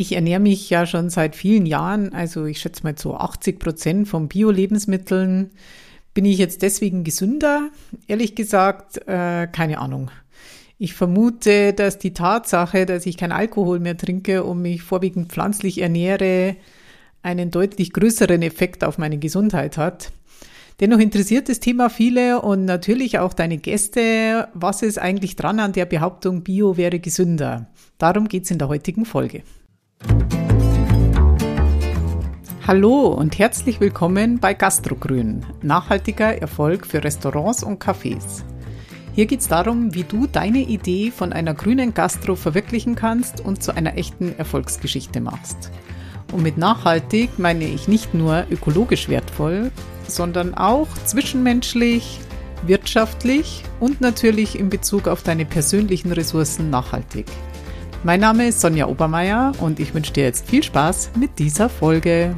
Ich ernähre mich ja schon seit vielen Jahren, also ich schätze mal so 80 Prozent von Bio-Lebensmitteln. Bin ich jetzt deswegen gesünder? Ehrlich gesagt, äh, keine Ahnung. Ich vermute, dass die Tatsache, dass ich kein Alkohol mehr trinke und mich vorwiegend pflanzlich ernähre, einen deutlich größeren Effekt auf meine Gesundheit hat. Dennoch interessiert das Thema viele und natürlich auch deine Gäste. Was ist eigentlich dran an der Behauptung, Bio wäre gesünder? Darum geht's in der heutigen Folge. Hallo und herzlich willkommen bei Gastrogrün, nachhaltiger Erfolg für Restaurants und Cafés. Hier geht es darum, wie du deine Idee von einer grünen Gastro verwirklichen kannst und zu einer echten Erfolgsgeschichte machst. Und mit nachhaltig meine ich nicht nur ökologisch wertvoll, sondern auch zwischenmenschlich, wirtschaftlich und natürlich in Bezug auf deine persönlichen Ressourcen nachhaltig. Mein Name ist Sonja Obermeier und ich wünsche dir jetzt viel Spaß mit dieser Folge.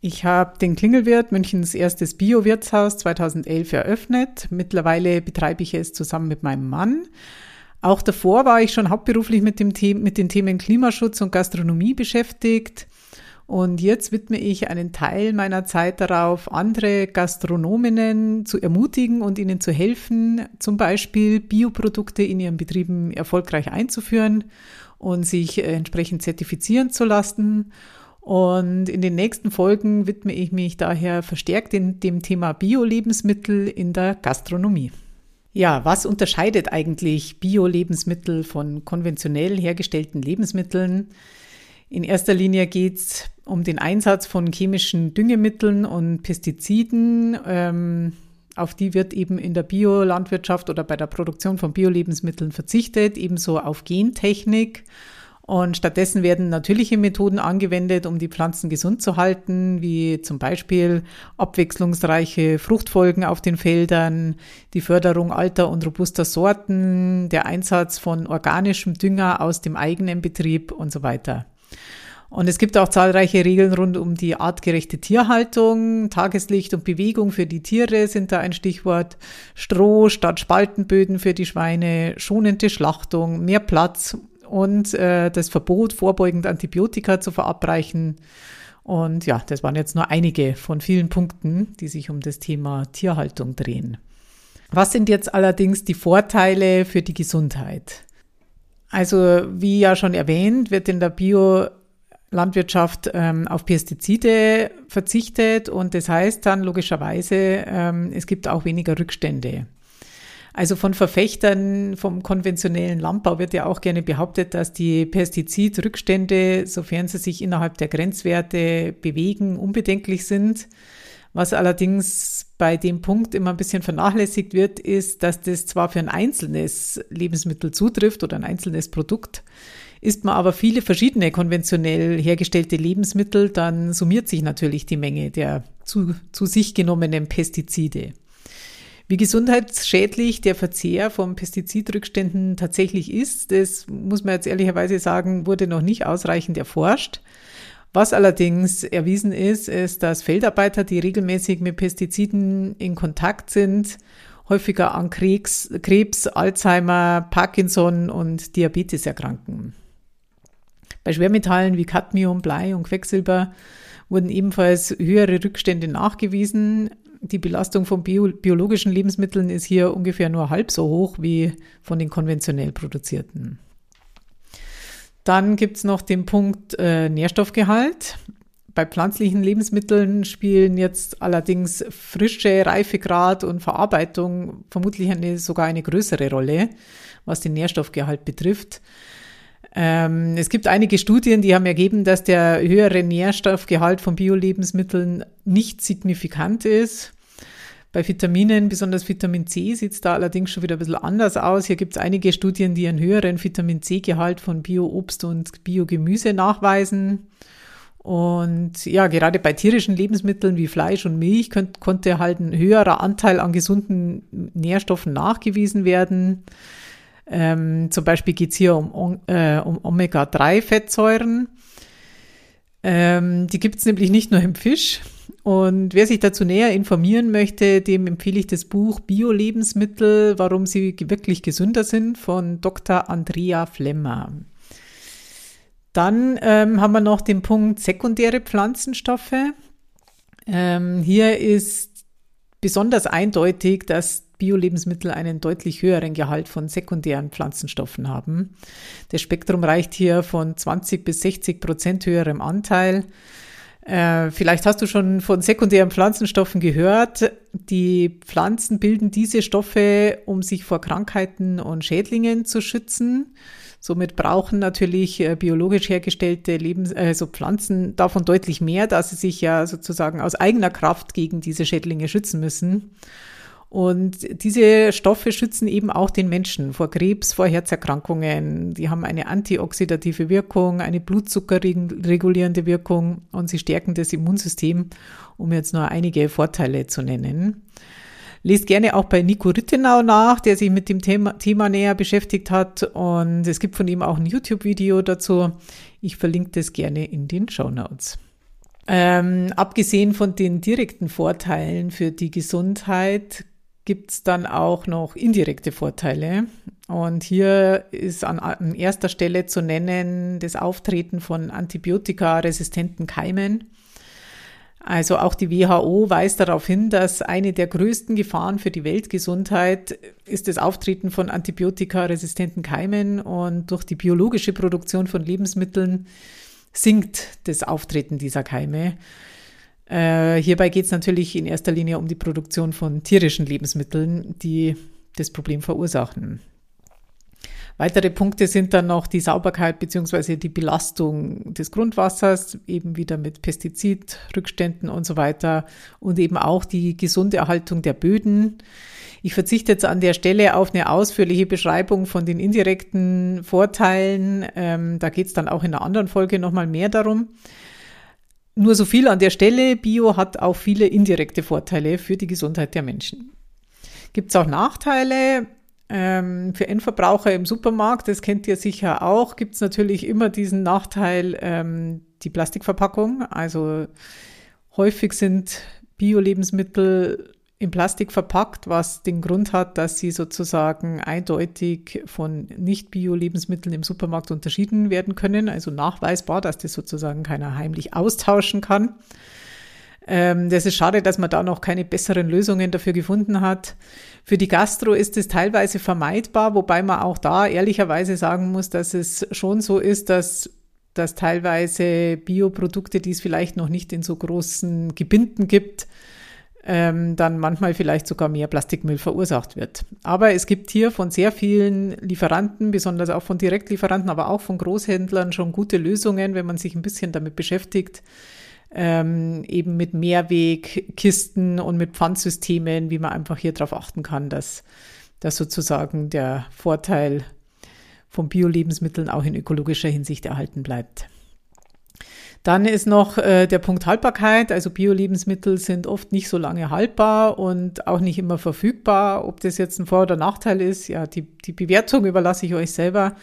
Ich habe den Klingelwirt, Münchens erstes Bio-Wirtshaus 2011 eröffnet. Mittlerweile betreibe ich es zusammen mit meinem Mann. Auch davor war ich schon hauptberuflich mit, dem The mit den Themen Klimaschutz und Gastronomie beschäftigt. Und jetzt widme ich einen Teil meiner Zeit darauf, andere Gastronominnen zu ermutigen und ihnen zu helfen, zum Beispiel Bioprodukte in ihren Betrieben erfolgreich einzuführen und sich entsprechend zertifizieren zu lassen. Und in den nächsten Folgen widme ich mich daher verstärkt in dem Thema Bio-Lebensmittel in der Gastronomie. Ja, was unterscheidet eigentlich Bio-Lebensmittel von konventionell hergestellten Lebensmitteln? In erster Linie geht es um den Einsatz von chemischen Düngemitteln und Pestiziden. Ähm, auf die wird eben in der Biolandwirtschaft oder bei der Produktion von Bio-Lebensmitteln verzichtet, ebenso auf Gentechnik. Und stattdessen werden natürliche Methoden angewendet, um die Pflanzen gesund zu halten, wie zum Beispiel abwechslungsreiche Fruchtfolgen auf den Feldern, die Förderung alter und robuster Sorten, der Einsatz von organischem Dünger aus dem eigenen Betrieb und so weiter. Und es gibt auch zahlreiche Regeln rund um die artgerechte Tierhaltung. Tageslicht und Bewegung für die Tiere sind da ein Stichwort. Stroh statt Spaltenböden für die Schweine, schonende Schlachtung, mehr Platz und äh, das Verbot, vorbeugend Antibiotika zu verabreichen. Und ja, das waren jetzt nur einige von vielen Punkten, die sich um das Thema Tierhaltung drehen. Was sind jetzt allerdings die Vorteile für die Gesundheit? Also, wie ja schon erwähnt, wird in der Biolandwirtschaft ähm, auf Pestizide verzichtet und das heißt dann logischerweise, ähm, es gibt auch weniger Rückstände. Also von Verfechtern vom konventionellen Landbau wird ja auch gerne behauptet, dass die Pestizidrückstände, sofern sie sich innerhalb der Grenzwerte bewegen, unbedenklich sind. Was allerdings bei dem Punkt immer ein bisschen vernachlässigt wird, ist, dass das zwar für ein einzelnes Lebensmittel zutrifft oder ein einzelnes Produkt, isst man aber viele verschiedene konventionell hergestellte Lebensmittel, dann summiert sich natürlich die Menge der zu, zu sich genommenen Pestizide. Wie gesundheitsschädlich der Verzehr von Pestizidrückständen tatsächlich ist, das muss man jetzt ehrlicherweise sagen, wurde noch nicht ausreichend erforscht. Was allerdings erwiesen ist, ist, dass Feldarbeiter, die regelmäßig mit Pestiziden in Kontakt sind, häufiger an Krebs, Krebs Alzheimer, Parkinson und Diabetes erkranken. Bei Schwermetallen wie Cadmium, Blei und Quecksilber wurden ebenfalls höhere Rückstände nachgewiesen, die Belastung von bio, biologischen Lebensmitteln ist hier ungefähr nur halb so hoch wie von den konventionell produzierten. Dann gibt es noch den Punkt äh, Nährstoffgehalt. Bei pflanzlichen Lebensmitteln spielen jetzt allerdings Frische, Reifegrad und Verarbeitung vermutlich eine, sogar eine größere Rolle, was den Nährstoffgehalt betrifft. Ähm, es gibt einige Studien, die haben ergeben, dass der höhere Nährstoffgehalt von Bio-Lebensmitteln nicht signifikant ist. Bei Vitaminen, besonders Vitamin C, sieht es da allerdings schon wieder ein bisschen anders aus. Hier gibt es einige Studien, die einen höheren Vitamin C-Gehalt von Bio-Obst und Bio-Gemüse nachweisen. Und ja, gerade bei tierischen Lebensmitteln wie Fleisch und Milch könnt, konnte halt ein höherer Anteil an gesunden Nährstoffen nachgewiesen werden. Ähm, zum Beispiel geht es hier um, äh, um Omega-3-Fettsäuren. Ähm, die gibt es nämlich nicht nur im Fisch. Und wer sich dazu näher informieren möchte, dem empfehle ich das Buch Bio-Lebensmittel, warum sie wirklich gesünder sind von Dr. Andrea Flemmer. Dann ähm, haben wir noch den Punkt sekundäre Pflanzenstoffe. Ähm, hier ist besonders eindeutig, dass Bio-Lebensmittel einen deutlich höheren Gehalt von sekundären Pflanzenstoffen haben. Das Spektrum reicht hier von 20 bis 60 Prozent höherem Anteil. Äh, vielleicht hast du schon von sekundären Pflanzenstoffen gehört. Die Pflanzen bilden diese Stoffe, um sich vor Krankheiten und Schädlingen zu schützen. Somit brauchen natürlich äh, biologisch hergestellte Lebens also Pflanzen davon deutlich mehr, da sie sich ja sozusagen aus eigener Kraft gegen diese Schädlinge schützen müssen. Und diese Stoffe schützen eben auch den Menschen vor Krebs, vor Herzerkrankungen. Die haben eine antioxidative Wirkung, eine blutzuckerregulierende Wirkung und sie stärken das Immunsystem, um jetzt nur einige Vorteile zu nennen. Lest gerne auch bei Nico Rittenau nach, der sich mit dem Thema, Thema näher beschäftigt hat. Und es gibt von ihm auch ein YouTube-Video dazu. Ich verlinke das gerne in den Show Notes. Ähm, abgesehen von den direkten Vorteilen für die Gesundheit gibt es dann auch noch indirekte Vorteile. Und hier ist an, an, erster Stelle zu nennen das Auftreten von antibiotikaresistenten Keimen. Also auch die WHO weist darauf hin, dass eine der größten Gefahren für die Weltgesundheit ist das Auftreten von antibiotikaresistenten Keimen und durch die biologische Produktion von Lebensmitteln sinkt das Auftreten dieser Keime. Äh, hierbei geht es natürlich in erster Linie um die Produktion von tierischen Lebensmitteln, die das Problem verursachen. Weitere Punkte sind dann noch die Sauberkeit beziehungsweise die Belastung des Grundwassers, eben wieder mit Pestizidrückständen und so weiter und eben auch die gesunde Erhaltung der Böden. Ich verzichte jetzt an der Stelle auf eine ausführliche Beschreibung von den indirekten Vorteilen. Ähm, da geht es dann auch in einer anderen Folge nochmal mehr darum. Nur so viel an der Stelle. Bio hat auch viele indirekte Vorteile für die Gesundheit der Menschen. Gibt es auch Nachteile? Ähm, für Endverbraucher im Supermarkt, das kennt ihr sicher auch, gibt es natürlich immer diesen Nachteil, ähm, die Plastikverpackung. Also häufig sind Bio-Lebensmittel in Plastik verpackt, was den Grund hat, dass sie sozusagen eindeutig von Nicht-Bio-Lebensmitteln im Supermarkt unterschieden werden können. Also nachweisbar, dass das sozusagen keiner heimlich austauschen kann. Ähm, das ist schade, dass man da noch keine besseren Lösungen dafür gefunden hat. Für die Gastro ist es teilweise vermeidbar, wobei man auch da ehrlicherweise sagen muss, dass es schon so ist, dass dass teilweise Bioprodukte, die es vielleicht noch nicht in so großen Gebinden gibt, ähm, dann manchmal vielleicht sogar mehr Plastikmüll verursacht wird. Aber es gibt hier von sehr vielen Lieferanten, besonders auch von Direktlieferanten, aber auch von Großhändlern schon gute Lösungen, wenn man sich ein bisschen damit beschäftigt, ähm, eben mit Mehrwegkisten und mit Pfandsystemen, wie man einfach hier darauf achten kann, dass, dass sozusagen der Vorteil von Bio-Lebensmitteln auch in ökologischer Hinsicht erhalten bleibt. Dann ist noch äh, der Punkt Haltbarkeit. Also Bio-Lebensmittel sind oft nicht so lange haltbar und auch nicht immer verfügbar. Ob das jetzt ein Vor- oder Nachteil ist, ja, die, die Bewertung überlasse ich euch selber.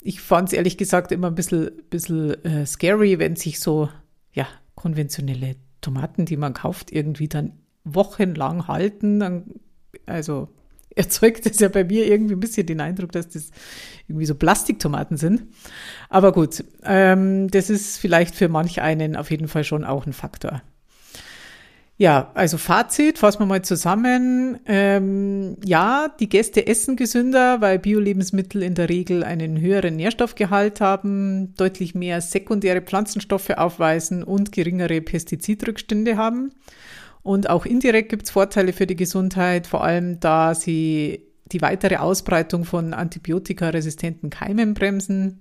Ich fand es ehrlich gesagt immer ein bisschen, bisschen äh, scary, wenn sich so ja, konventionelle Tomaten, die man kauft, irgendwie dann wochenlang halten. Dann, also erzeugt es ja bei mir irgendwie ein bisschen den Eindruck, dass das irgendwie so Plastiktomaten sind. Aber gut, ähm, das ist vielleicht für manch einen auf jeden Fall schon auch ein Faktor. Ja, also Fazit, fassen wir mal zusammen. Ähm, ja, die Gäste essen gesünder, weil Bio-Lebensmittel in der Regel einen höheren Nährstoffgehalt haben, deutlich mehr sekundäre Pflanzenstoffe aufweisen und geringere Pestizidrückstände haben. Und auch indirekt gibt es Vorteile für die Gesundheit, vor allem da sie die weitere Ausbreitung von antibiotikaresistenten Keimen bremsen.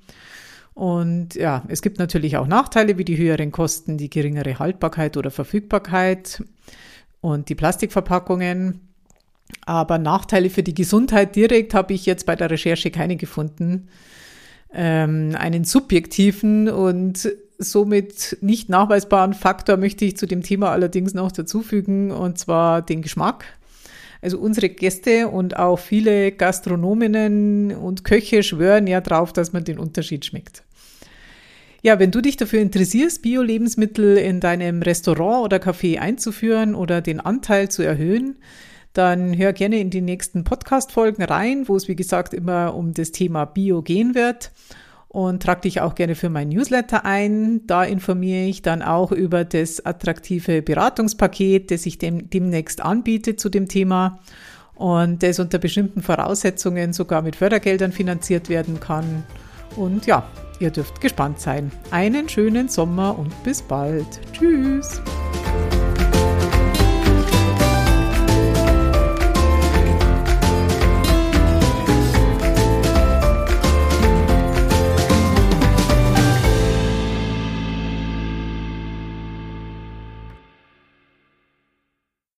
Und ja, es gibt natürlich auch Nachteile wie die höheren Kosten, die geringere Haltbarkeit oder Verfügbarkeit und die Plastikverpackungen. Aber Nachteile für die Gesundheit direkt habe ich jetzt bei der Recherche keine gefunden. Ähm, einen subjektiven und somit nicht nachweisbaren Faktor möchte ich zu dem Thema allerdings noch dazufügen, und zwar den Geschmack. Also unsere Gäste und auch viele Gastronominnen und Köche schwören ja drauf, dass man den Unterschied schmeckt. Ja, wenn du dich dafür interessierst, Bio-Lebensmittel in deinem Restaurant oder Café einzuführen oder den Anteil zu erhöhen, dann hör gerne in die nächsten Podcast-Folgen rein, wo es wie gesagt immer um das Thema Bio gehen wird. Und trag dich auch gerne für mein Newsletter ein. Da informiere ich dann auch über das attraktive Beratungspaket, das ich dem, demnächst anbiete zu dem Thema und das unter bestimmten Voraussetzungen sogar mit Fördergeldern finanziert werden kann. Und ja, ihr dürft gespannt sein. Einen schönen Sommer und bis bald. Tschüss.